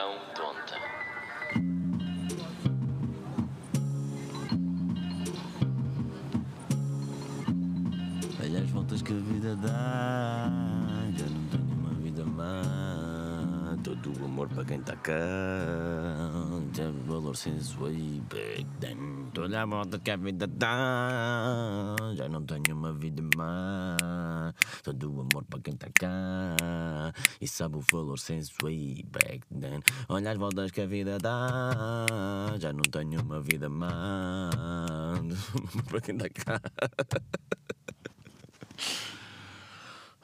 tão tonta. Olha as voltas que a vida dá. Já não tenho uma vida má. Todo o amor para quem está cá. Já o valor sensual back then. Toda a volta que a vida dá. Já não tenho uma vida má. Todo o amor para quem está cá. E sabe o valor sensual back then. Olha as voltas que a vida dá. Já não tenho uma vida má. para quem está cá.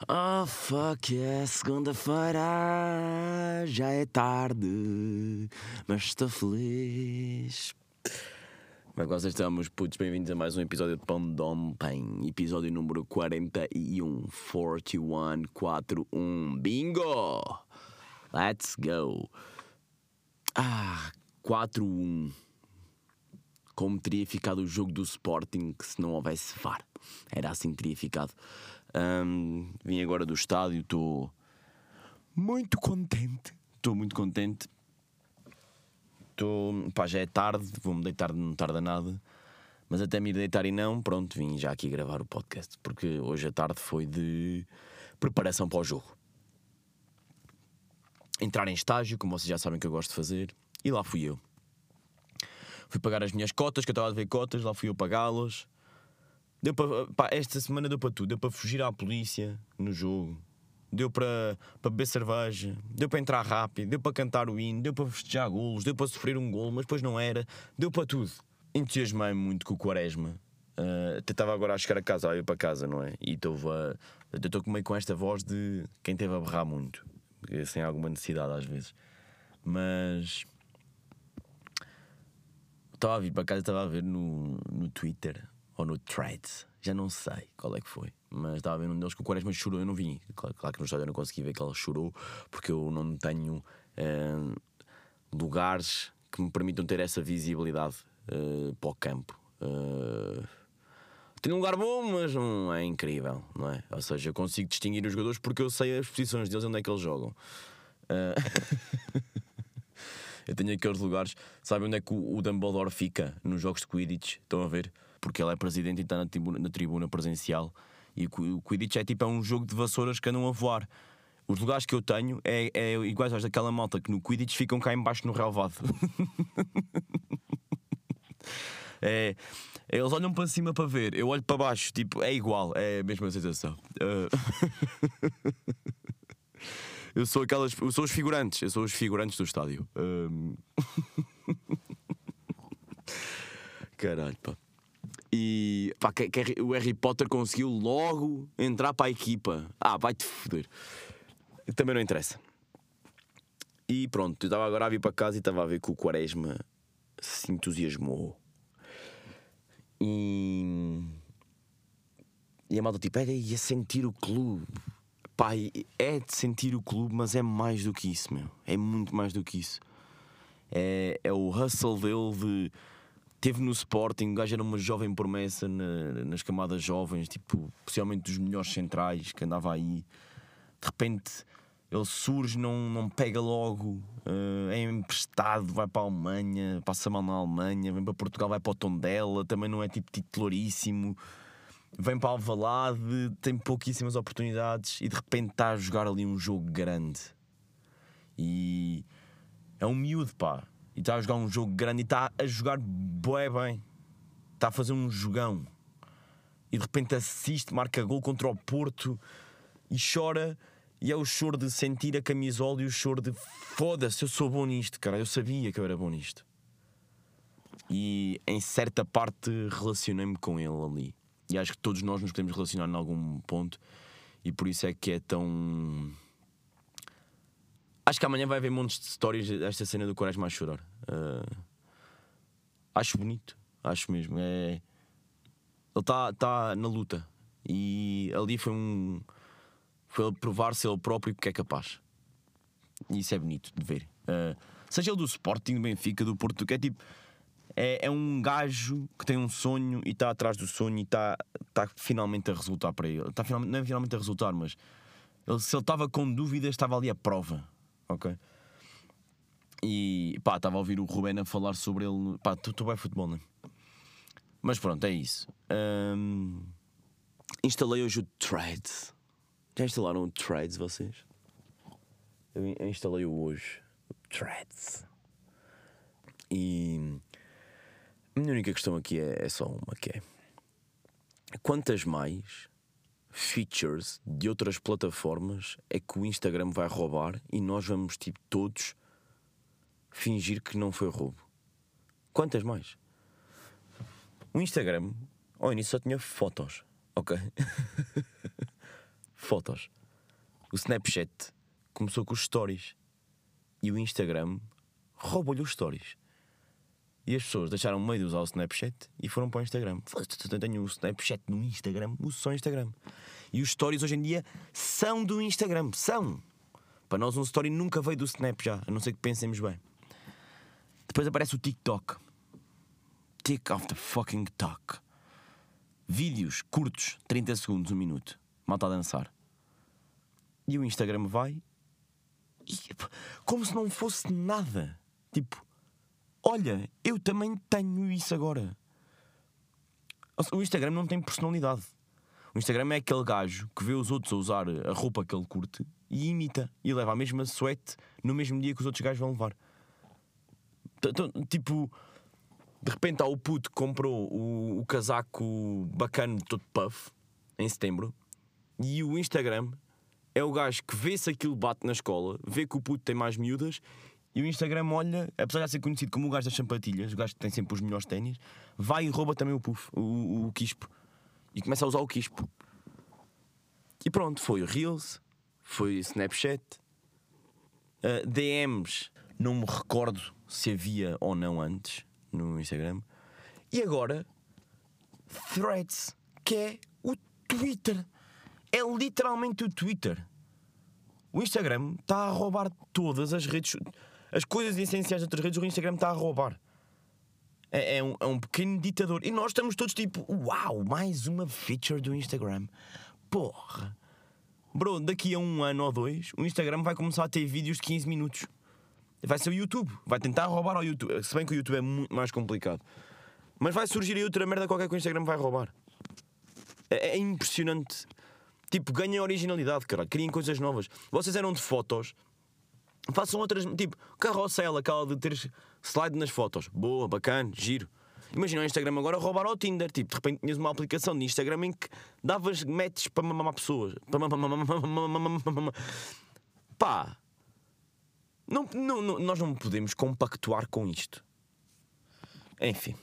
Oh fuck yeah, segunda-feira já é tarde, mas estou feliz. Como é que vocês estamos, putos? Bem-vindos a mais um episódio de Pão de Ontem, episódio número 41, 41, 41, bingo! Let's go! Ah, 4-1. Como teria ficado o jogo do Sporting se não houvesse VAR? Era assim que teria ficado. Ahm, vim agora do estádio, estou muito contente. Estou muito contente. Estou. Pá, já é tarde, vou-me deitar, não tarda nada. Mas até me ir deitar e não, pronto, vim já aqui gravar o podcast. Porque hoje a tarde foi de preparação para o jogo. Entrar em estágio, como vocês já sabem que eu gosto de fazer, e lá fui eu. Fui pagar as minhas cotas, que eu estava a ver cotas, lá fui eu pagá-las. Deu para, esta semana deu para tudo. Deu para fugir à polícia no jogo. Deu para, para beber cerveja. Deu para entrar rápido. Deu para cantar o hino. Deu para festejar golos. Deu para sofrer um golo, mas depois não era. Deu para tudo. Entusiasmei muito com o Quaresma. Uh, até estava agora a chegar a casa, a ir para casa, não é? E estou meio com esta voz de quem teve a berrar muito. Sem alguma necessidade às vezes. Mas. Estava a vir para casa, estava a ver no, no Twitter ou no Threads, já não sei qual é que foi, mas estava a ver um deles que o Quaresma chorou, eu não vi. Claro, claro que no estádio eu não consegui ver que ele chorou, porque eu não tenho eh, lugares que me permitam ter essa visibilidade eh, para o campo. Eh, tenho um lugar bom, mas não é incrível, não é? Ou seja, eu consigo distinguir os jogadores porque eu sei as posições deles onde é que eles jogam. Eh, eu tenho aqueles lugares, sabem onde é que o, o Dumbledore fica nos jogos de Quidditch? Estão a ver? Porque ele é presidente e está na tribuna, na tribuna presencial. E o, o Quidditch é tipo é um jogo de vassouras que andam a voar. Os lugares que eu tenho é, é iguais aos daquela malta que no Quidditch ficam cá embaixo no relvado. é, eles olham para cima para ver, eu olho para baixo, tipo, é igual, é a mesma sensação. Uh... eu sou aquelas. Eu sou os figurantes, eu sou os figurantes do estádio. Um... Caralho, pá. E pá, que, que o Harry Potter conseguiu logo entrar para a equipa. Ah, vai-te foder. Também não interessa. E pronto, eu estava agora a vir para casa e estava a ver que o Quaresma se entusiasmou. E. E a malta tipo, era ia sentir o clube. Pá, é de sentir o clube, mas é mais do que isso, meu. É muito mais do que isso. É, é o hustle dele de. Teve no Sporting, o gajo era uma jovem promessa na, nas camadas jovens, tipo, possivelmente dos melhores centrais que andava aí. De repente ele surge, não, não pega logo, uh, é emprestado, vai para a Alemanha, passa mal na Alemanha, vem para Portugal, vai para o Tondela, também não é tipo titularíssimo vem para Alvalade, tem pouquíssimas oportunidades e de repente está a jogar ali um jogo grande. E é um miúdo, pá. E está a jogar um jogo grande e está a jogar bué bem. Está a fazer um jogão. E de repente assiste, marca gol contra o Porto e chora. E é o choro de sentir a camisola e o choro de foda-se, eu sou bom nisto, cara. Eu sabia que eu era bom nisto. E em certa parte relacionei-me com ele ali. E acho que todos nós nos podemos relacionar em algum ponto. E por isso é que é tão. Acho que amanhã vai haver montes de histórias desta cena do Quaresma a chorar. Uh... Acho bonito, acho mesmo. É... Ele está tá na luta. E ali foi um. Foi ele provar-se ele próprio que é capaz. E isso é bonito de ver. Uh... Seja ele do Sporting, do Benfica, do Porto, que é tipo é, é um gajo que tem um sonho e está atrás do sonho e está tá finalmente a resultar para ele. Está finalmente, não é finalmente a resultar, mas ele, se ele estava com dúvidas, estava ali a prova. Ok? E pá, estava a ouvir o Ruben a falar sobre ele. Pá, tu, tu vai futebol, não é? Mas pronto, é isso. Ahm, instalei hoje o Threads. Já instalaram o Threads vocês? Eu eu instalei-o hoje. O Threads. E a minha única questão aqui é, é só uma que é quantas mais features de outras plataformas é que o Instagram vai roubar e nós vamos tipo todos fingir que não foi roubo? Quantas mais? O Instagram ao início só tinha fotos, ok? fotos. O Snapchat começou com os stories e o Instagram roubou-lhe os stories. E as pessoas deixaram meio de usar o Snapchat e foram para o Instagram. Eu tenho o Snapchat no Instagram, uso só o Instagram. E os stories hoje em dia são do Instagram. São! Para nós, um story nunca veio do Snap já, a não ser que pensemos bem. Depois aparece o TikTok. Tick of the fucking talk. Vídeos curtos, 30 segundos, 1 minuto. Malta a dançar. E o Instagram vai. E, como se não fosse nada. Tipo, olha, eu também tenho isso agora. O Instagram não tem personalidade. O Instagram é aquele gajo que vê os outros a usar a roupa que ele curte e imita. E leva a mesma suete no mesmo dia que os outros gajos vão levar. Tipo, de repente há o puto que comprou o, o casaco bacana todo puff em setembro e o Instagram é o gajo que vê se aquilo bate na escola, vê que o puto tem mais miúdas e o Instagram olha, apesar de ser conhecido como o gajo das sapatilhas, o gajo que tem sempre os melhores ténis, vai e rouba também o puff, o, o, quispo e começa a usar o quispo. E pronto, foi Reels, foi Snapchat, Uh, DMs, não me recordo se havia ou não antes no Instagram. E agora, Threads, que é o Twitter. É literalmente o Twitter. O Instagram está a roubar todas as redes. As coisas essenciais das outras redes, o Instagram está a roubar. É, é um, é um pequeno ditador. E nós estamos todos tipo, uau, mais uma feature do Instagram. Porra. Bro, daqui a um ano ou dois, o Instagram vai começar a ter vídeos de 15 minutos. Vai ser o YouTube. Vai tentar roubar ao YouTube. Se bem que o YouTube é muito mais complicado. Mas vai surgir aí outra merda qualquer que o Instagram vai roubar. É, é impressionante. Tipo, ganhem originalidade, caralho. Criem coisas novas. Vocês eram de fotos. Façam outras. Tipo, carrossel, aquela de ter slide nas fotos. Boa, bacana, giro. Imagina o Instagram agora roubar ao Tinder. Tipo, de repente tinhas uma aplicação de Instagram em que davas matches para mamar pessoas. Para mamar. Pá. Não, não, não- nós não podemos compactuar com isto. Enfim.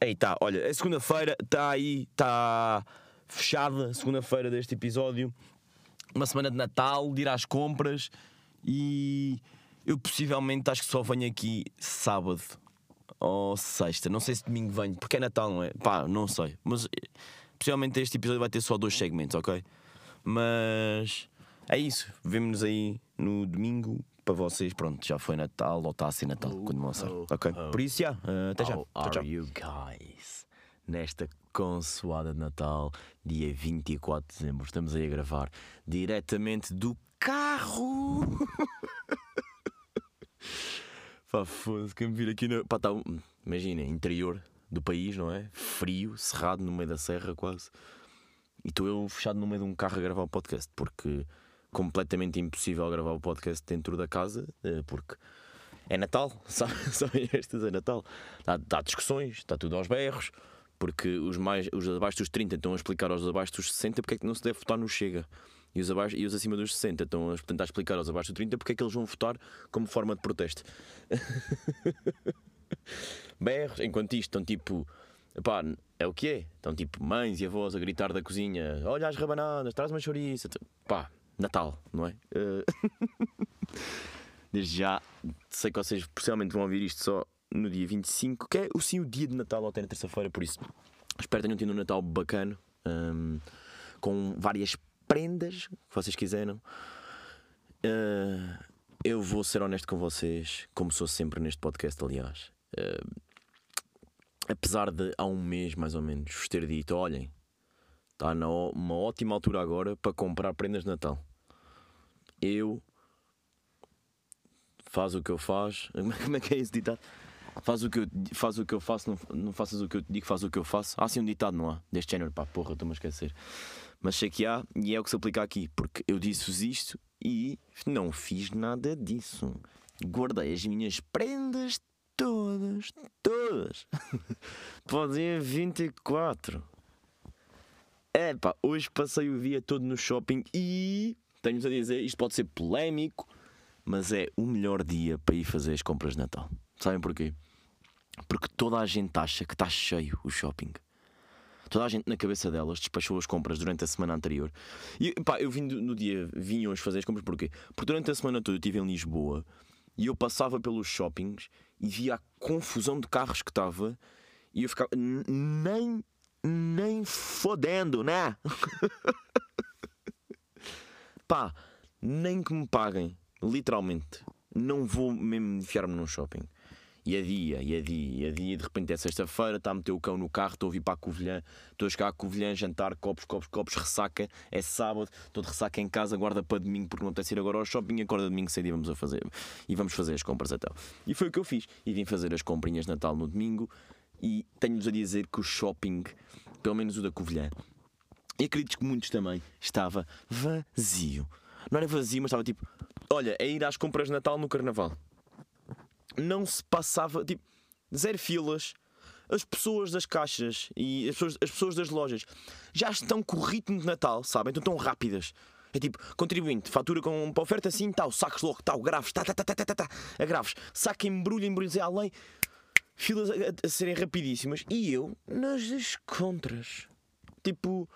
Aí tá, olha, é segunda-feira, está aí, está fechada a segunda-feira deste episódio. Uma semana de Natal, de ir às compras e eu possivelmente acho que só venho aqui sábado ou sexta. Não sei se domingo venho, porque é Natal, não é? Pá, não sei. Mas eh, possivelmente este episódio vai ter só dois segmentos, ok? Mas é isso. Vemo-nos aí no domingo. Para vocês, pronto, já foi Natal ou está a ser Natal, quando vão lançar. oh, ok? oh. Por isso, já. eh, até já. How Tchau, tchau. you guys? Nesta consoada de Natal, dia 24 de dezembro, estamos aí a gravar diretamente do carro. Pá, foda-se, quem me vir aqui na. Pá, tá, imagina, interior do país, não é? Frio, cerrado, no meio da serra quase. E estou eu fechado no meio de um carro a gravar o podcast, porque completamente impossível gravar o podcast dentro da casa, eh, porque é Natal, sabe? sabem estas, é Natal. Há, há discussões, está tudo aos berros, porque os, mais, os abaixo dos 30 estão a explicar aos abaixo dos 60 porque é que não se deve votar no Chega. E os, abaixo, e os acima dos 60 estão a tentar explicar aos abaixo dos 30 porque é que eles vão votar como forma de protesto. berros, enquanto isto estão tipo. Pá, é o que é. Estão tipo mães e avós a gritar da cozinha: Olha as rabanadas, traz uma chouriça. Pá, Natal, não é? Eh, Desde já, sei que vocês possivelmente vão ouvir isto só no dia 25, que é o sim o dia de Natal ou até na terça-feira, por isso espero que tenham tido um Natal bacana, hum, com várias prendas que vocês quiseram. Eh, eu vou ser honesto com vocês, como sou sempre neste podcast, aliás. Eh, apesar de há um mês mais ou menos vos ter dito: olhem, está numa ótima altura agora para comprar prendas de Natal. Eu faz o que eu faz. Como é que é esse ditado? Faz o que eu, faz o que eu faço, não, não faças o que eu te digo, faz o que eu faço. Há sim um ditado, não há? Deste género, pá, porra, estou-me a esquecer. Mas sei que há e é o que se aplica aqui, porque eu disse-vos isto e não fiz nada disso. Guardei as minhas prendas todas, todas, dia 24. É pá, hoje passei o dia todo no shopping e tenho-vos a dizer, isto pode ser polémico, mas é o melhor dia para ir fazer as compras de Natal. Sabem porquê? Porque toda a gente acha que está cheio o shopping. Toda a gente na cabeça delas despachou as compras durante a semana anterior. E pá, eu vim no dia, vim hoje fazer as compras porquê? Porque durante a semana toda eu estive em Lisboa e eu passava pelos shoppings e via a confusão de carros que estava e eu ficava. "N- Nem, nem fodendo, né? Pá, nem que me paguem, literalmente. Não vou mesmo enfiar-me num shopping. E a dia, e a dia, e a dia, e de repente é sexta-feira, está a meter o cão no carro, estou a vir para a Covilhã, estou a chegar a Covilhã, jantar, copos, copos, copos, ressaca, é sábado, estou de ressaca em casa, guarda para domingo porque não apetece ir agora ao shopping, acorda domingo cedo e vamos, a fazer, e vamos fazer as compras então. E foi o que eu fiz, e vim fazer as comprinhas de Natal no domingo, e tenho-vos a dizer que o shopping, pelo menos o da Covilhã, e acredito que muitos também, estava vazio. Não era vazio, mas estava tipo, olha, é ir às compras de Natal no Carnaval não se passava, tipo, zero filas. As pessoas das caixas e as pessoas, as pessoas das lojas já estão com o ritmo de Natal, sabem? Então tão rápidas. É tipo, contribuinte, fatura com uma oferta assim, tal, sacos logo, tal, graves, tá, tá, tá, tá, tá, tá, tá, agraves, saca, embrulha, embrulha além, filas a- a serem rapidíssimas. E eu nas contras, tipo,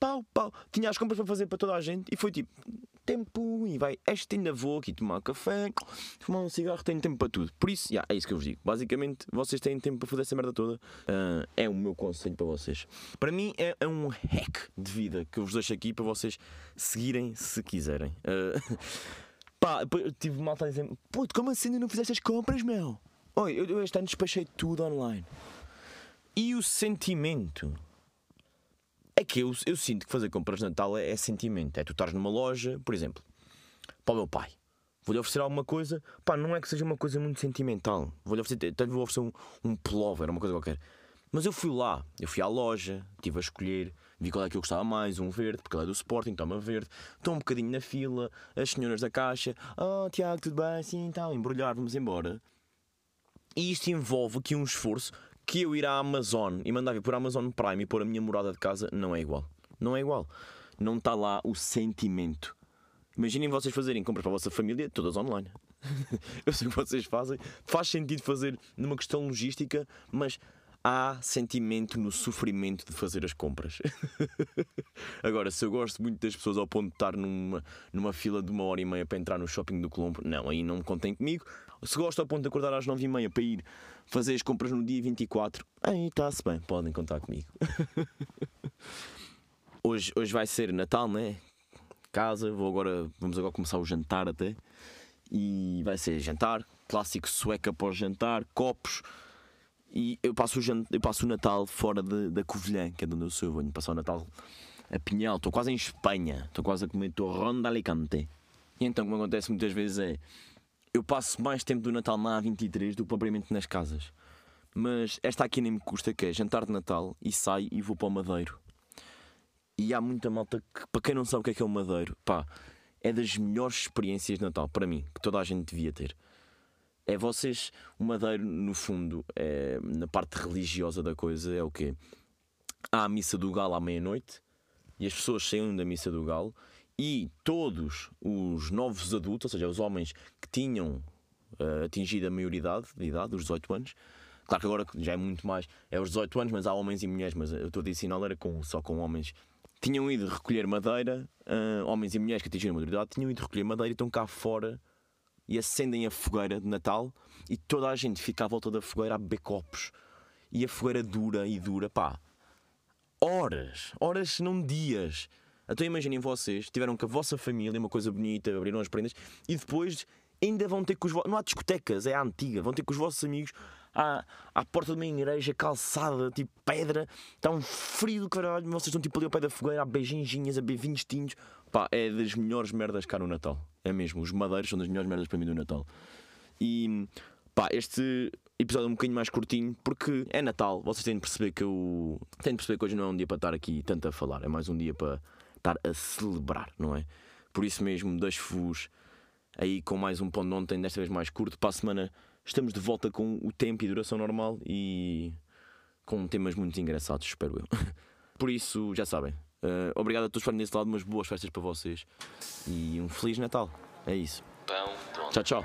pau, pau, tinha as compras para fazer para toda a gente e foi tipo, tempo, e vai, este ainda vou aqui tomar café, fumar um cigarro, tenho tempo para tudo. Por isso, yeah, é isso que eu vos digo. Basicamente, vocês têm tempo para fazer essa merda toda. Ah, é o meu conselho para vocês. Para mim, é, é um hack de vida que eu vos deixo aqui para vocês seguirem se quiserem. Ah, pá, tive malta a dizer: Puto, como assim não fizeste as compras, meu? Oi, eu, eu este ano despachei tudo online. E o sentimento é que eu, eu sinto que fazer compras de Natal é, é sentimento. É tu estares numa loja, por exemplo, para o meu pai. Vou-lhe oferecer alguma coisa, pá, não é que seja uma coisa muito sentimental. Vou-lhe oferecer, até lhe vou oferecer um, um pullover, uma coisa qualquer. Mas eu fui lá, eu fui à loja, estive a escolher, vi qual é que eu gostava mais, um verde, porque ele é do Sporting, toma verde. Estou um bocadinho na fila, as senhoras da caixa, ah, Tiago, tudo bem? Sim, tal, embrulhar, vamos embora. E isto envolve aqui um esforço que eu ir à Amazon e mandar vir por Amazon Prime e pôr a minha morada de casa não é igual. Não é igual. Não está lá o sentimento. Imaginem vocês fazerem compras para a vossa família todas online. eu sei que vocês fazem. Faz sentido fazer numa questão logística, mas há sentimento no sofrimento de fazer as compras. Agora, se eu gosto muito das pessoas ao ponto de estar numa, numa fila de uma hora e meia para entrar no shopping do Colombo, não, aí não me contem comigo. Se gosto ao ponto de acordar às nove e meia para ir fazer as compras no dia 24, aí está-se bem, podem contar comigo. hoje, hoje vai ser Natal, né? Casa, vou agora, vamos agora começar o jantar até. E vai ser jantar, clássico sueca para o jantar, copos. E eu passo o, jan- eu passo o Natal fora de- da Covilhã, que é de onde eu sou. Venho passar o Natal a Pinhal. Estou quase em Espanha. Estou quase a comer torrão de Alicante. E então, como acontece muitas vezes, é. Eu passo mais tempo do Natal na A23 do que propriamente nas casas. Mas esta aqui nem me custa, que é jantar de Natal e saio e vou para o Madeiro. E há muita malta que, para quem não sabe o que é que é o Madeiro, pá, é das melhores experiências de Natal, para mim, que toda a gente devia ter. É vocês, o Madeiro, no fundo, é, na parte religiosa da coisa, é o quê? Há a missa do galo à meia-noite e as pessoas saem da missa do galo e todos os novos adultos, ou seja, os homens que tinham eh, atingido a maioridade de idade, os 18 anos, claro que agora já é muito mais, é os 18 anos, mas há homens e mulheres, mas eu estou a dizer era com, só com homens. Tinham ido recolher madeira, eh, homens e mulheres que atingiram a maioridade, tinham ido recolher madeira e estão cá fora e acendem a fogueira de Natal e toda a gente fica à volta da fogueira a beber copos. E a fogueira dura e dura, pá, horas, horas, se não dias. Então imaginem vocês, tiveram com a vossa família, uma coisa bonita, abriram as prendas e depois ainda vão ter com os vossos. Não há discotecas, é a antiga, vão ter com os vossos amigos à, à porta de uma igreja calçada, tipo pedra, está um frio do caralho, vocês estão tipo ali ao pé da fogueira, a beijinhos, a beber vinhos tintos. Pá, é das melhores merdas cá no Natal. É mesmo, os madeiros são das melhores merdas para mim do Natal. E pá, este episódio é um bocadinho mais curtinho porque é Natal. Vocês têm de perceber que eu. têm de perceber que hoje não é um dia para estar aqui tanto a falar, é mais um dia para estar a celebrar, não é? Por isso mesmo, deixo-vos aí com mais um pão de ontem, desta vez mais curto. Para a semana estamos de volta com o tempo e duração normal e com temas muito engraçados, espero eu. Por isso, já sabem. Uh, obrigado a todos por desse lado, umas boas festas para vocês e um Feliz Natal. É isso. Tchau, tchau.